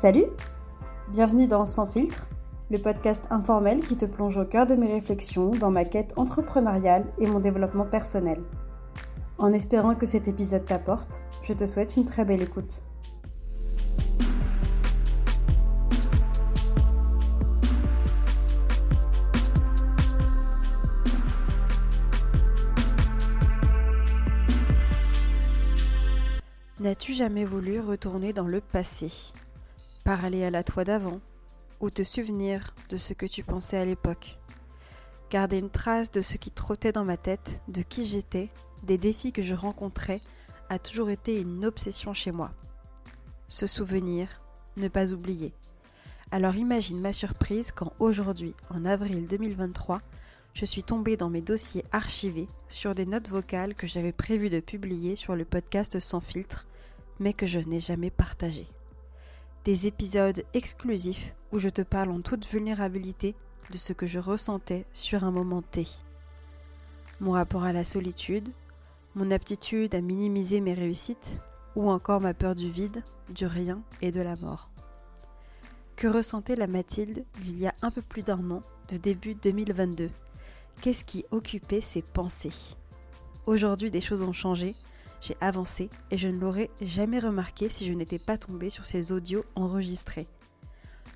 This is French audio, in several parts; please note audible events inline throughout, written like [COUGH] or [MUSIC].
Salut Bienvenue dans Sans filtre, le podcast informel qui te plonge au cœur de mes réflexions dans ma quête entrepreneuriale et mon développement personnel. En espérant que cet épisode t'apporte, je te souhaite une très belle écoute. N'as-tu jamais voulu retourner dans le passé? Parler à la toi d'avant Ou te souvenir de ce que tu pensais à l'époque Garder une trace de ce qui trottait dans ma tête, de qui j'étais, des défis que je rencontrais, a toujours été une obsession chez moi. Se souvenir, ne pas oublier. Alors imagine ma surprise quand aujourd'hui, en avril 2023, je suis tombée dans mes dossiers archivés sur des notes vocales que j'avais prévu de publier sur le podcast Sans filtre mais que je n'ai jamais partagé. Des épisodes exclusifs où je te parle en toute vulnérabilité de ce que je ressentais sur un moment T. Mon rapport à la solitude, mon aptitude à minimiser mes réussites, ou encore ma peur du vide, du rien et de la mort. Que ressentait la Mathilde d'il y a un peu plus d'un an, de début 2022 Qu'est-ce qui occupait ses pensées? Aujourd'hui, des choses ont changé j'ai avancé et je ne l'aurais jamais remarqué si je n'étais pas tombée sur ces audios enregistrés.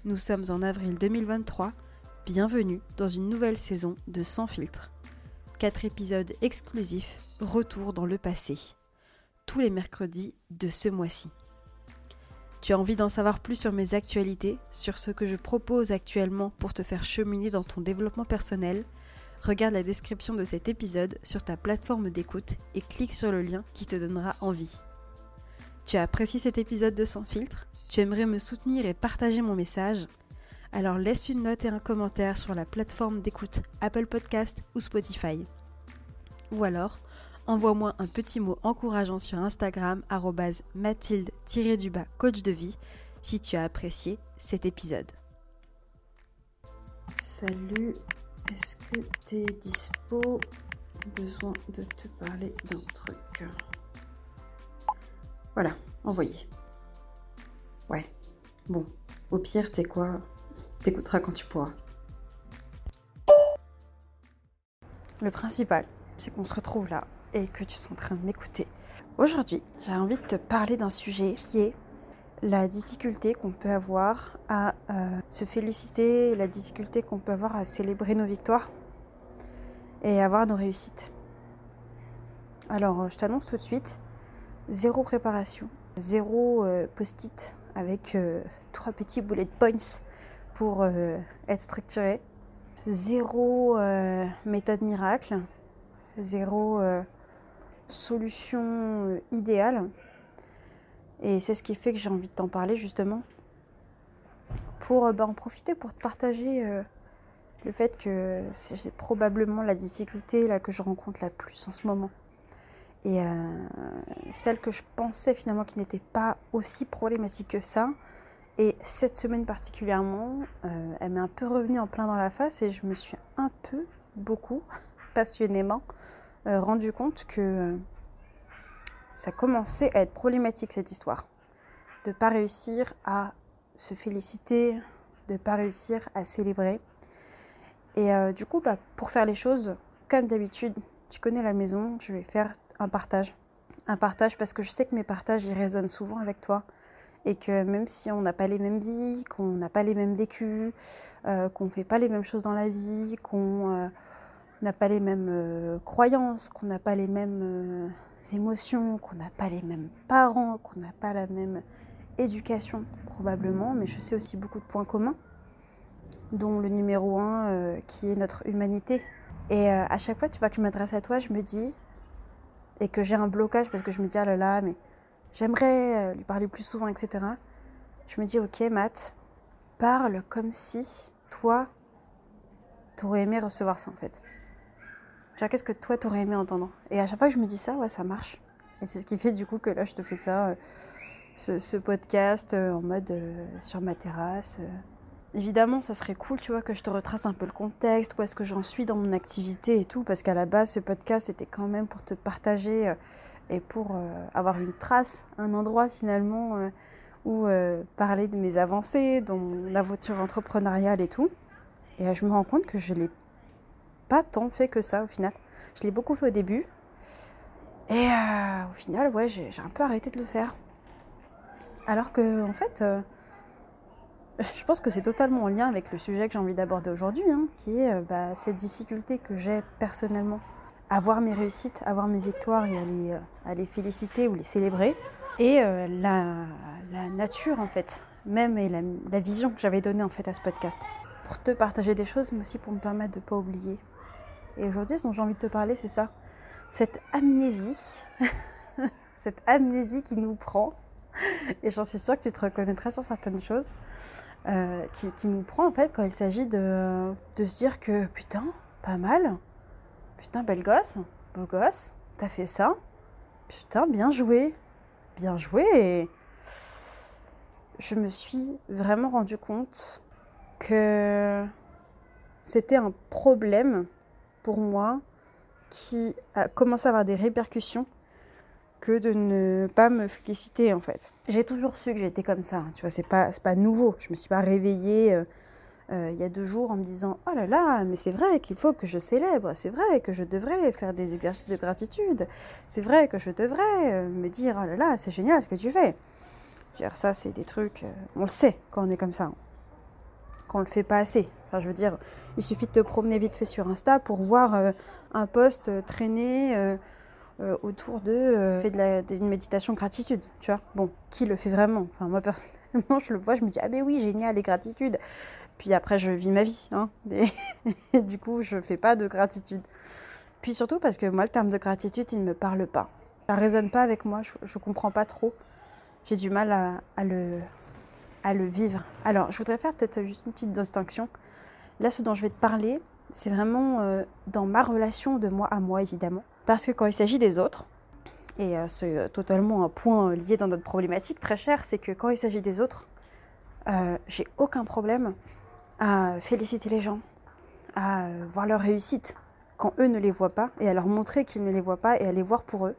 Nous sommes en avril 2023, bienvenue dans une nouvelle saison de Sans filtre. Quatre épisodes exclusifs, retour dans le passé. Tous les mercredis de ce mois-ci. Tu as envie d'en savoir plus sur mes actualités, sur ce que je propose actuellement pour te faire cheminer dans ton développement personnel? Regarde la description de cet épisode sur ta plateforme d'écoute et clique sur le lien qui te donnera envie. Tu as apprécié cet épisode de Sans filtre? Tu aimerais me soutenir et partager mon message? Alors laisse une note et un commentaire sur la plateforme d'écoute Apple Podcast ou Spotify. Ou alors, envoie-moi un petit mot encourageant sur Instagram mathilde-du-bas coach de vie si tu as apprécié cet épisode. Salut est-ce que t'es dispo? Besoin de te parler d'un truc. Voilà, envoyé. Ouais. Bon, au pire, t'es quoi? T'écouteras quand tu pourras. Le principal, c'est qu'on se retrouve là et que tu sois en train de m'écouter. Aujourd'hui, j'ai envie de te parler d'un sujet qui est la difficulté qu'on peut avoir à euh, se féliciter, la difficulté qu'on peut avoir à célébrer nos victoires et avoir nos réussites. Alors, je t'annonce tout de suite, zéro préparation, zéro euh, post-it avec euh, trois petits bullet points pour être structuré, zéro méthode miracle, zéro solution idéale et c'est ce qui fait que j'ai envie de t'en parler justement. Pour euh, bah, en profiter pour te partager euh, le fait que c'est probablement la difficulté là, que je rencontre la plus en ce moment. Et euh, celle que je pensais finalement qui n'était pas aussi problématique que ça. Et cette semaine particulièrement, elle m'est un peu revenue en plein dans la face et je me suis un peu, beaucoup, [LAUGHS] passionnément, rendu compte que ça commençait à être problématique cette histoire. De ne pas réussir à se féliciter, de ne pas réussir à célébrer. Et euh, du coup, bah, pour faire les choses, comme d'habitude, tu connais la maison, je vais faire un partage. Un partage parce que je sais que mes partages, ils résonnent souvent avec toi. Et que même si on n'a pas les mêmes vies, qu'on n'a pas les mêmes vécus, euh, qu'on ne fait pas les mêmes choses dans la vie, qu'on euh, n'a pas les mêmes croyances, qu'on n'a pas les mêmes émotions, qu'on n'a pas les mêmes parents, qu'on n'a pas la même éducation probablement, mais je sais aussi beaucoup de points communs, dont le numéro un euh, qui est notre humanité. Et euh, à chaque fois, tu vois, que je m'adresse à toi, je me dis, et que j'ai un blocage parce que je me dis, ah là là, mais j'aimerais euh, lui parler plus souvent, etc. Je me dis, ok, Matt, parle comme si toi, t'aurais aimé recevoir ça en fait qu'est-ce que toi t'aurais aimé entendre? Et à chaque fois que je me dis ça, ouais, ça marche. Et c'est ce qui fait du coup que là, je te fais ça, euh, ce, podcast euh, en mode euh, sur ma terrasse. Évidemment, ça serait cool, tu vois, que je te retrace un peu le contexte, où est-ce que j'en suis dans mon activité et tout, parce qu'à la base, ce podcast était quand même pour te partager et pour avoir une trace, un endroit finalement ou parler de mes avancées dans l'aventure entrepreneuriale et tout. Et je me rends compte que je l'ai tant fait que ça au final. Je l'ai beaucoup fait au début. Et au final, ouais, j'ai un peu arrêté de le faire. Alors que, en fait, [LAUGHS] je pense que c'est totalement en lien avec le sujet que j'ai envie d'aborder aujourd'hui, hein, qui est euh, bah, cette difficulté que j'ai personnellement à voir mes réussites, à voir mes victoires et à les, euh, féliciter ou les célébrer. Et euh, la, nature, en fait, même et la, la vision que j'avais donnée en fait à ce podcast. Pour te partager des choses, mais aussi pour me permettre de ne pas oublier. Et aujourd'hui, ce dont j'ai envie de te parler, c'est ça. Cette amnésie, [LAUGHS] cette amnésie qui nous prend. Et j'en suis sûre que tu te reconnaîtrais sur certaines choses. Euh, qui, nous prend en fait quand il s'agit de, de, se dire que putain, pas mal, putain, belle gosse, beau gosse, t'as fait ça, putain, bien joué, bien joué. Et je me suis vraiment rendu compte que c'était un problème pour moi qui a commencé à avoir des répercussions que de ne pas me féliciter en fait. J'ai toujours su que j'étais comme ça, tu vois, c'est pas, pas nouveau. Je me suis pas réveillée euh, euh, il y a deux jours en me disant Oh là là, mais c'est vrai qu'il faut que je célèbre, c'est vrai que je devrais faire des exercices de gratitude, c'est vrai que je devrais euh, me dire Oh là là, c'est génial ce que tu fais. Ça, c'est des trucs, on le sait quand on est comme ça, quand on le fait pas assez. Je veux dire, il suffit de te promener vite fait sur Insta pour voir un post traîner euh, autour de euh, fait d'une méditation gratitude, tu vois. Bon, qui le fait vraiment? Enfin, moi personnellement, [LAUGHS] je le vois, je me dis ah mais oui, génial, les gratitudes. Puis après, je vis ma vie, hein. Et, [LAUGHS] du coup, je fais pas de gratitude. Puis surtout parce que moi, le terme de gratitude, il ne me parle pas. Ça résonne pas avec moi, je, je comprends pas trop. J'ai du mal à, le, à le vivre. Alors, je voudrais faire peut-être juste une petite distinction. Là, ce dont je vais te parler, c'est vraiment euh, dans ma relation de moi à moi, évidemment. Parce que quand il s'agit des autres, et euh, c'est euh, totalement un point lié dans notre problématique très cher, c'est que quand il s'agit des autres, j'ai aucun problème à féliciter les gens, à voir leur réussite quand eux ne les voient pas, et à leur montrer qu'ils ne les voient pas, et à les voir pour eux.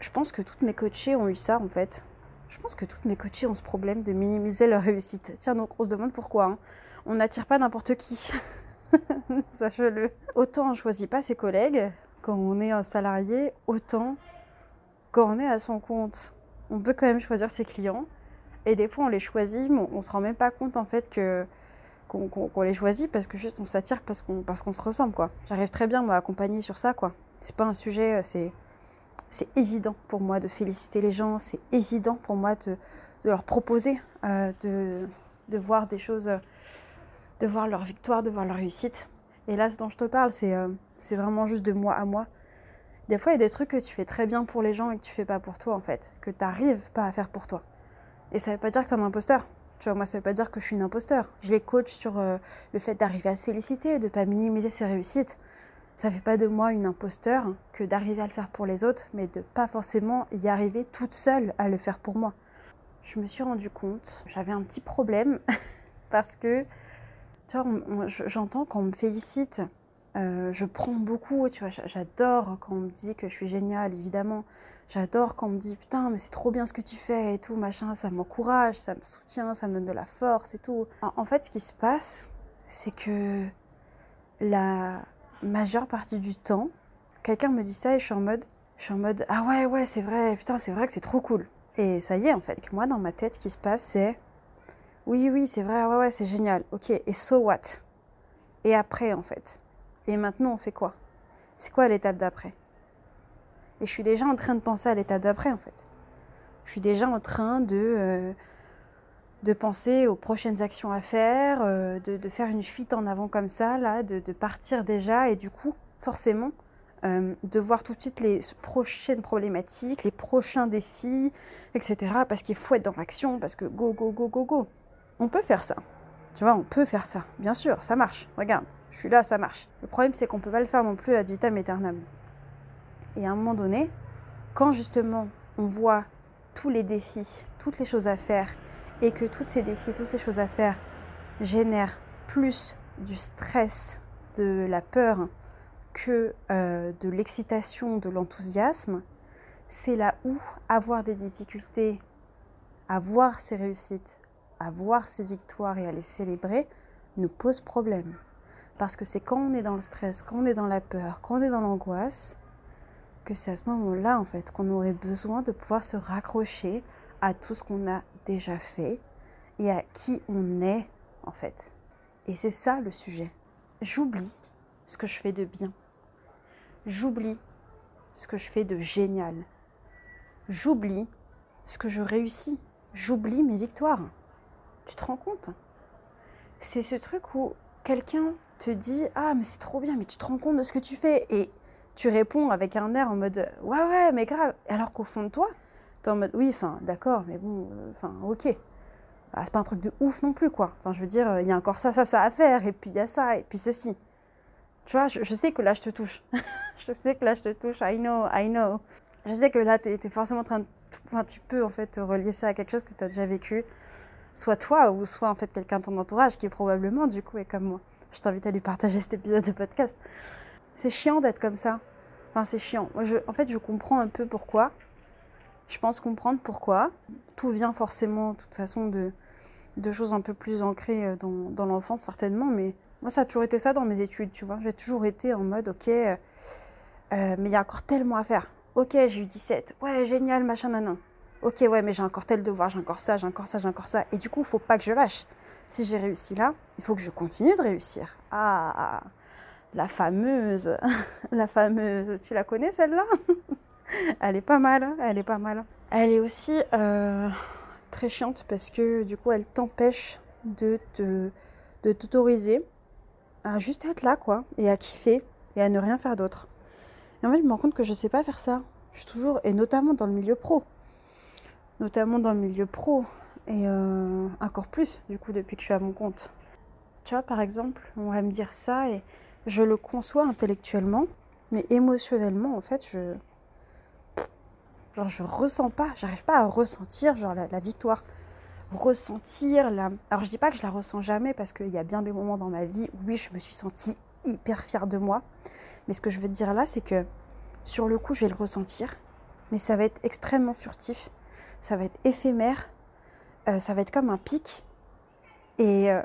Je pense que toutes mes coachées ont eu ça en fait. Je pense que toutes mes coachées ont ce problème de minimiser leur réussite. Tiens, donc on se demande pourquoi. Hein. On n'attire pas n'importe qui. [LAUGHS] Sache-le. Autant on choisit pas ses collègues, quand on est un salarié, autant quand on est à son compte. On peut quand même choisir ses clients. Et des fois, on les choisit, mais on ne se rend même pas compte en fait que qu'on les choisit parce que juste on s'attire parce qu'on se ressemble quoi. J'arrive très bien à accompagner sur ça quoi. C'est pas un sujet, euh, c'est c'est évident pour moi de féliciter les gens, c'est évident pour moi de, leur proposer euh, de, voir des choses, de voir leur victoire, de voir leur réussite. Et là, ce dont je te parle, c'est euh, c'est vraiment juste de moi à moi. Des fois, il y a des trucs que tu fais très bien pour les gens et que tu fais pas pour toi, en fait. Que tu n'arrives pas à faire pour toi. Et ça veut pas dire que tu es un imposteur. Moi, ça veut pas dire que je suis une imposteur. Je les coach sur euh, le fait d'arriver à se féliciter, de ne pas minimiser ses réussites. Ça fait pas de moi une imposteur que d'arriver à le faire pour les autres, mais de pas forcément y arriver toute seule à le faire pour moi. Je me suis rendu compte, j'avais un petit problème [LAUGHS] parce que, tu vois, j'entends qu'on me félicite euh, je prends beaucoup, tu vois, j'adore quand on me dit que je suis géniale, évidemment. J'adore quand on me dit putain, mais c'est trop bien ce que tu fais et tout, machin, ça m'encourage, ça me soutient, ça me donne de la force et tout. En fait, ce qui se passe, c'est que la majeure partie du temps, quelqu'un me dit ça et je suis en mode, je suis en mode ah ouais, ouais, c'est vrai, putain, c'est vrai que c'est trop cool. Et ça y est, en fait. Moi, dans ma tête, ce qui se passe, c'est oui, oui, c'est vrai, ouais, ouais, c'est génial. Ok, et so what? Et après, en fait et maintenant, on fait quoi? C'est quoi l'étape d'après? Et je suis déjà en train de penser à l'étape d'après, en fait. Je suis déjà en train de, euh, de penser aux prochaines actions à faire, euh, de, faire une fuite en avant comme ça, là, de, partir déjà, et du coup, forcément, euh, de voir tout de suite les prochaines problématiques, les prochains défis, etc. Parce qu'il faut être dans l'action, parce que go, go, go, go, go. On peut faire ça. Tu vois, on peut faire ça. Bien sûr, ça marche. Regarde je suis là, ça marche. Le problème, c'est qu'on ne peut pas le faire non plus à vitam aeternam. Et à un moment donné, quand justement on voit tous les défis, toutes les choses à faire, et que tous ces défis, toutes ces choses à faire génèrent plus du stress, de la peur que euh, de l'excitation, de l'enthousiasme, c'est là où avoir des difficultés à voir ses réussites, à voir ses victoires et à les célébrer, nous pose problème. Parce que c'est quand on est dans le stress, quand on est dans la peur, quand on est dans l'angoisse, que c'est à ce moment-là, en fait, qu'on aurait besoin de pouvoir se raccrocher à tout ce qu'on a fait et à qui on est, en fait. Et c'est ça le sujet. J'oublie ce que je fais de bien. J'oublie ce que je fais de génial. J'oublie ce que je réussis. J'oublie mes victoires. Tu te rends compte? C'est ce truc où quelqu'un te dit Ah, mais c'est trop bien, mais tu te rends compte de ce que tu fais. Et tu réponds avec un air en mode Ouais, ouais, mais grave. Alors qu'au fond de toi, en mode Oui, enfin, d'accord, mais bon, euh, enfin, ok. Ah, c'est pas un truc de ouf non plus, quoi. Enfin, je veux dire, il y a encore ça, ça, ça à faire, et puis il y a ça, et puis ceci. Tu vois, je, sais que là, je te touche. [LAUGHS] je sais que là, je te touche. I know, I know. Je sais que là, tu es, forcément en train de. Enfin, tu peux en fait relier ça à quelque chose que tu as déjà vécu. Soit toi, ou soit en fait quelqu'un de ton entourage qui probablement, du coup, est comme moi. Je t'invite à lui partager cet épisode de podcast. C'est chiant d'être comme ça. Enfin, c'est chiant. En fait, je comprends un peu pourquoi. Je pense comprendre pourquoi. Tout vient forcément, de toute façon, de, de choses un peu plus ancrées euh, dans, l'enfance, certainement, mais moi, ça a toujours été ça dans mes études, tu vois. J'ai toujours été en mode, ok, euh, euh, mais il y a encore tellement à faire. Ok, j'ai eu 17. Ouais, génial, machin, nanan. Ok, ouais, mais j'ai encore tel devoir, j'ai encore ça, j'ai encore ça, j'ai encore ça. Et du coup, il faut pas que je lâche. Si j'ai réussi là, il faut que je continue de réussir. Ah, la fameuse, [LAUGHS] la fameuse, tu la connais celle-là? [LAUGHS] [LAUGHS] Elle est pas mal, hein, elle est pas mal. Elle est aussi euh, très chiante parce que du coup, elle t'empêche de te t'autoriser à juste être là, quoi, et à kiffer, et à ne rien faire d'autre. Et en fait, je me rends compte que je sais pas faire ça. Je suis toujours, et notamment dans le milieu pro. Notamment dans le milieu pro. Et euh, encore plus, du coup, depuis que je suis à mon compte. Tu vois, par exemple, on va me dire ça, et je le conçois intellectuellement, mais émotionnellement, en fait, je. Genre, je ressens pas, j'arrive pas à ressentir, genre, la, victoire ressentir la... Alors je dis pas que je la ressens jamais parce qu'il y a bien des moments dans ma vie où oui, je me suis sentie hyper fière de moi. Mais ce que je veux te dire là, c'est que sur le coup, je vais le ressentir, mais ça va être extrêmement furtif, ça va être éphémère, euh, ça va être comme un pic. Et euh,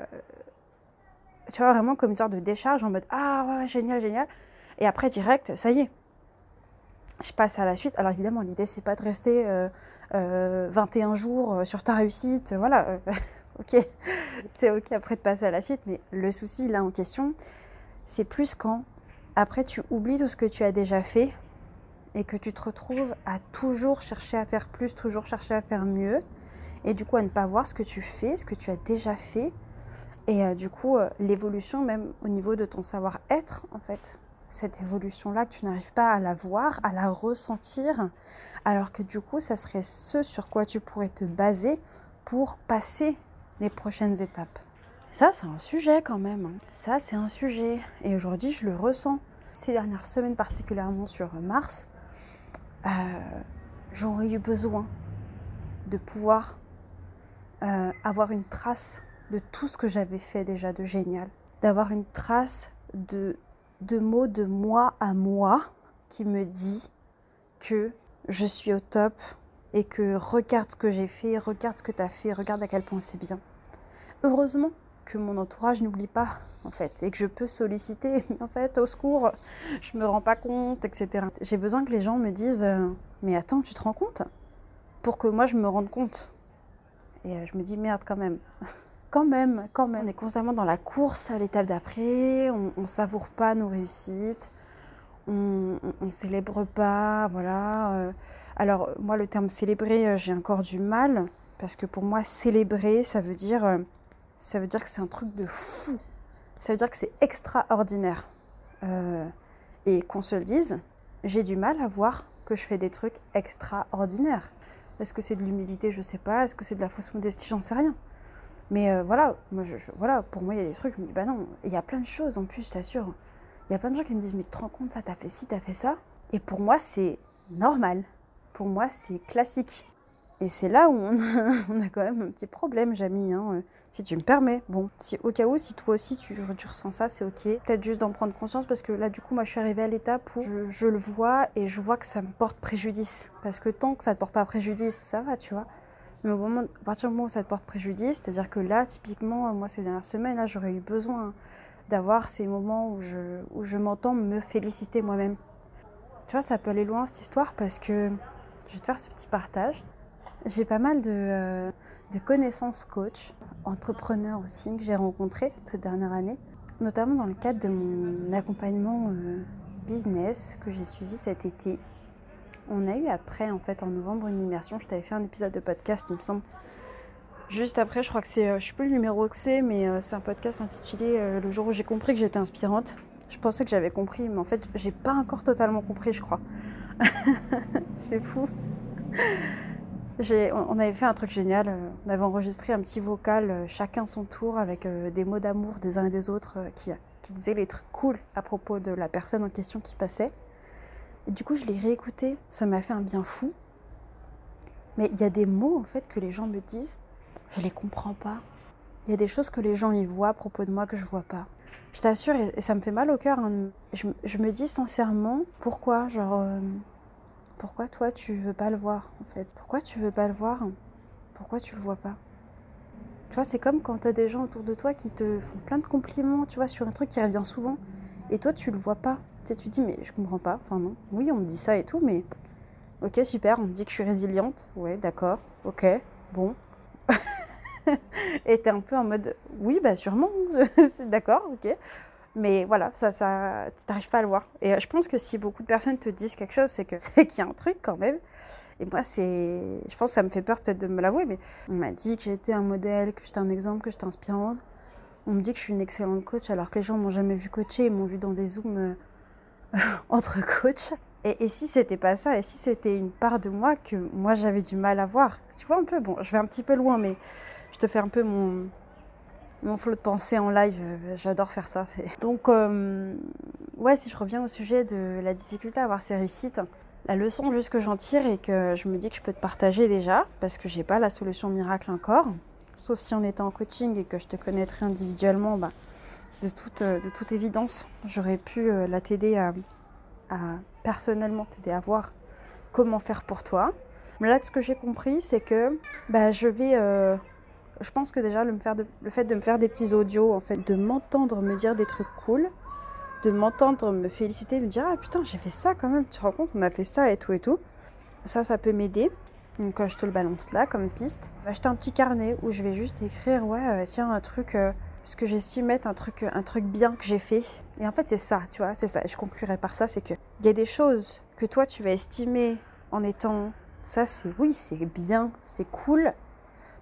tu vois, vraiment comme une sorte de décharge en mode Ah ouais, génial, génial. Et après, direct, ça y est. Je passe à la suite. Alors évidemment, l'idée, c'est pas de rester euh, 21 euh, jours euh, sur ta réussite, voilà, euh, [LAUGHS] ok, c'est ok après de passer à la suite, mais le souci là en question, c'est plus quand après tu oublies tout ce que tu as déjà fait et que tu te retrouves à toujours chercher à faire plus, toujours chercher à faire mieux, et du coup à ne pas voir ce que tu fais, ce que tu as déjà fait, et du coup l'évolution même au niveau de ton savoir-être en fait, cette évolution-là que tu n'arrives pas à la voir, à la ressentir, alors que du coup, ça serait ce sur quoi tu pourrais te baser pour passer les prochaines étapes. Ça, c'est un sujet quand même. Ça, c'est un sujet. Et aujourd'hui, je le ressens. Ces dernières semaines, particulièrement sur Mars, euh, j'aurais eu besoin de pouvoir euh, avoir une trace de tout ce que j'avais fait déjà de génial. D'avoir une trace de, de mots de moi à moi qui me dit que je suis au top et que regarde ce que j'ai fait, regarde ce que tu as fait, regarde à quel point c'est bien. Heureusement que mon entourage n'oublie pas, en fait, et que je peux solliciter, [LAUGHS] en fait, au secours, je me rends pas compte, etc. J'ai besoin que les gens me disent, euh, mais attends, tu te rends compte? Pour que moi je me rende compte. Et euh, je me dis, merde, quand même. [LAUGHS] quand même, quand même. On est constamment dans la course à l'étape d'après, on, on savoure pas nos réussites, on, ne célèbre pas, voilà. Euh. Alors moi le terme célébrer, euh, j'ai encore du mal parce que pour moi célébrer, ça veut dire, euh, ça veut dire que c'est un truc de fou. Ça veut dire que c'est extraordinaire. et qu'on se le dise, j'ai du mal à voir que je fais des trucs extraordinaires. Est-ce que c'est de l'humilité? Je sais pas. Est-ce que c'est de la fausse modestie? J'en sais rien. Mais voilà, moi, je, voilà, pour moi, il y a des trucs, je me dis, bah non, il y a plein de choses en plus, je t'assure. Il y a plein de gens qui me disent, mais tu te rends compte, ça, t'as fait ci, t'as fait ça? Et pour moi, c'est normal. Pour moi, c'est classique. Et c'est là où on a, [LAUGHS] quand même un petit problème, Jamie. Hein. Si tu me permets. Bon, si au cas où, si toi aussi tu, ressens ça, c'est ok. Peut-être juste d'en prendre conscience parce que là, du coup, moi, je suis arrivée à l'étape où je, le vois et je vois que ça me porte préjudice. Parce que tant que ça ne te porte pas préjudice, ça va, tu vois. Mais au moment, à partir du moment où ça te porte préjudice, c'est-à-dire que là, typiquement, moi, ces dernières semaines, là, j'aurais eu besoin d'avoir ces moments où je, où je m'entends me féliciter moi-même. Tu vois, ça peut aller loin cette histoire parce que je vais te faire ce petit partage. J'ai pas mal de, euh, de connaissances coach, entrepreneurs aussi, que j'ai rencontrés cette dernière année, notamment dans le cadre de mon accompagnement euh, business que j'ai suivi cet été. On a eu après, en fait, en novembre, une immersion. Je t'avais fait un épisode de podcast, il me semble. Juste après, je crois que c'est, euh, je sais plus le numéro que c'est, mais c'est un podcast intitulé Le jour où j'ai compris que j'étais inspirante. Je pensais que j'avais compris, mais en fait, j'ai pas encore totalement compris, je crois. [LAUGHS] c'est fou. On avait fait un truc génial. Euh, on avait enregistré un petit vocal, euh, chacun son tour, avec euh, des mots d'amour des uns et des autres qui, qui disaient les trucs cool à propos de la personne en question qui passait. Et du coup, je l'ai réécouté. Ça m'a fait un bien fou. Mais il y a des mots, en fait, que les gens me disent, je les comprends pas. Il y a des choses que les gens y voient à propos de moi que je vois pas. Je t'assure, et, ça me fait mal au cœur. Hein. Je, me dis sincèrement, pourquoi Genre pourquoi toi tu veux pas le voir en fait? Pourquoi tu veux pas le voir? Pourquoi tu le vois pas? Tu vois, c'est comme quand tu as des gens autour de toi qui te font plein de compliments, tu vois, sur un truc qui revient souvent, et toi tu le vois pas. Tu, te dis mais je comprends pas. Enfin non. Oui, on me dit ça et tout, mais ok super, on me dit que je suis résiliente. Ouais, d'accord. Ok, bon. [LAUGHS] et t'es un peu en mode oui bah sûrement, [LAUGHS] d'accord, ok. Mais voilà, ça, ça, tu n'arrives pas à le voir. Et euh, je pense que si beaucoup de personnes te disent quelque chose, [LAUGHS] c'est qu'il y a un truc quand même. Et moi, c'est, je pense que ça me fait peur peut-être de me l'avouer, mais on m'a dit que j'étais un modèle, que j'étais un exemple, que j'étais inspirante. On me dit que je suis une excellente coach, alors que les gens m'ont jamais vu coacher, ils m'ont vu dans des zooms euh, [LAUGHS] entre coachs. Et, et si c'était pas ça, et si c'était une part de moi que moi j'avais du mal à voir, tu vois un peu, bon, je vais un petit peu loin, mais je te fais un peu mon, mon flot de pensée en live, j'adore faire ça. [LAUGHS] Donc, euh, ouais, si je reviens au sujet de la difficulté à avoir ces réussites, la leçon juste que j'en tire et que je me dis que je peux te partager déjà, parce que j'ai pas la solution miracle encore, sauf si on était en coaching et que je te connaîtrais individuellement, bah, de, toute, euh, de toute évidence, j'aurais pu la t'aider à, personnellement t'aider à voir comment faire pour toi. Mais là, ce que j'ai compris, c'est que bah, je vais je pense que déjà le, fait de me faire des petits audios, en fait, de m'entendre me dire des trucs cool, de m'entendre me féliciter, de me dire ah putain j'ai fait ça quand même, tu te rends compte on a fait ça et tout et tout. Ça, ça peut m'aider. Donc je te le balance là comme piste, acheter un petit carnet où je vais juste écrire ouais euh, tiens un truc, euh, ce que j'estime être un truc, un truc bien que j'ai fait. Et en fait c'est ça, tu vois, c'est ça. Je conclurai par ça, c'est que il y a des choses que toi tu vas estimer en étant ça c'est oui c'est bien, c'est cool,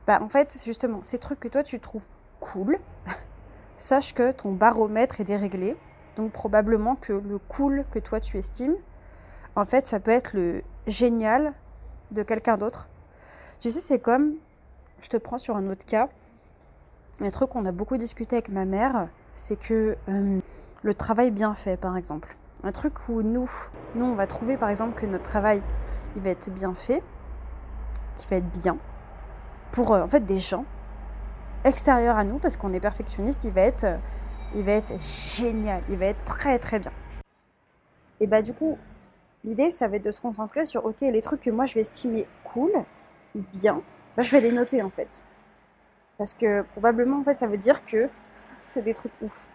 bah, en fait, justement, ces trucs que toi tu trouves cool, [LAUGHS] sache que ton baromètre est déréglé. Donc probablement que le cool que toi tu estimes, en fait, ça peut être le génial de quelqu'un d'autre. Tu sais, c'est comme, je te prends sur un autre cas, un truc qu'on a beaucoup discuté avec ma mère, c'est que euh, le travail bien fait, par exemple. Un truc où nous, nous, on va trouver par exemple que notre travail, il va être bien fait, qu'il va être bien, pour euh, en fait des gens extérieurs à nous parce qu'on est perfectionniste, il va être euh, il va être génial, il va être très très bien. Et bah du coup, l'idée ça va être de se concentrer sur OK, les trucs que moi je vais estimer cool, bien, bah, je vais les noter en fait. Parce que probablement en fait ça veut dire que [LAUGHS] c'est des trucs ouf.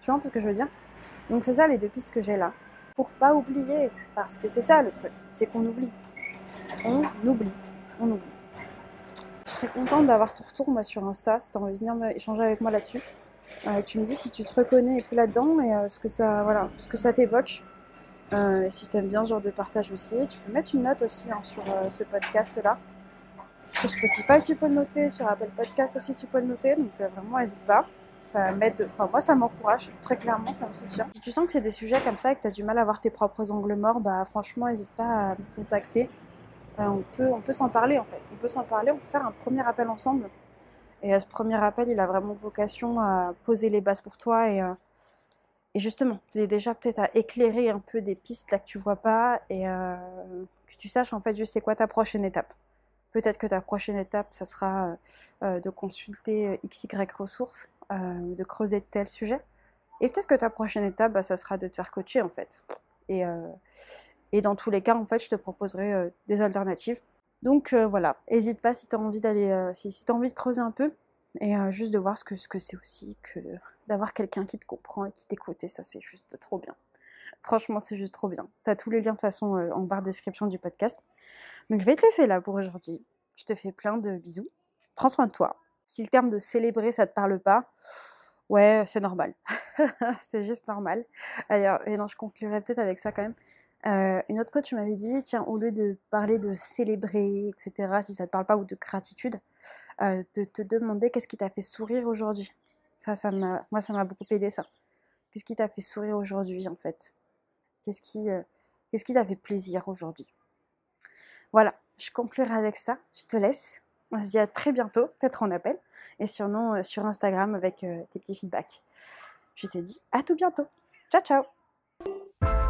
Tu vois ce que je veux dire? Donc c'est ça les deux pistes que j'ai là. Pour pas oublier, parce que c'est ça le truc, c'est qu'on oublie. On oublie. On oublie. Je serais contente d'avoir ton retour moi, sur Insta, si tu as envie de venir échanger avec moi là-dessus. Euh, tu me dis si tu te reconnais et tout là-dedans et euh, ce que ça, voilà, ce que ça t'évoque. Euh, si tu aimes bien ce genre de partage aussi, tu peux mettre une note aussi hein, sur ce podcast-là. Sur Spotify, tu peux le noter. Sur Apple Podcast aussi, tu peux le noter. Donc vraiment, n'hésite pas. Ça m'aide. Enfin, moi, ça m'encourage. Très clairement, ça me soutient. Si tu sens que c'est des sujets comme ça et que tu as du mal à voir tes propres angles morts, bah franchement, n'hésite pas à me contacter. Euh, on peut, on peut s'en parler en fait. On peut s'en parler, on peut faire un premier appel ensemble. Et à ce premier appel, il a vraiment vocation à poser les bases pour toi et, euh, justement, es déjà peut-être à éclairer un peu des pistes là que tu vois pas et euh, que tu saches en fait juste c'est quoi ta prochaine étape. Peut-être que ta prochaine étape, ça sera de consulter XY ressources, de creuser tel sujet. Et peut-être que ta prochaine étape, bah, ça sera de te faire coacher en fait. Et, dans tous les cas, en fait, je te proposerai euh, des alternatives. Donc voilà, n'hésite pas si tu as envie d'aller, si, si envie de creuser un peu et juste de voir ce que ce que c'est aussi que d'avoir quelqu'un qui te comprend et qui t'écoute ça c'est juste trop bien. Franchement, c'est juste trop bien. Tu as tous les liens de toute façon en barre description du podcast. Donc je vais te laisser là pour aujourd'hui. Je te fais plein de bisous. Prends soin de toi. Si le terme de célébrer ça te parle pas, ouais, c'est normal. [LAUGHS] c'est juste normal. D'ailleurs, et non, je conclurai peut-être avec ça quand même. Euh, une autre coach m'avait dit, tiens, au lieu de parler de célébrer, etc., si ça te parle pas, ou de gratitude, euh, de te demander qu'est-ce qui t'a fait sourire aujourd'hui. Ça, ça m'a, moi, ça m'a beaucoup aidé, ça. Qu'est-ce qui t'a fait sourire aujourd'hui, en fait? Qu'est-ce qui, euh, qu'est-ce qui t'a fait plaisir aujourd'hui? Voilà, je conclurai avec ça. Je te laisse. On se dit à très bientôt, peut-être en appel, et sinon euh, sur Instagram avec tes petits feedbacks. Je te dis à tout bientôt. Ciao, ciao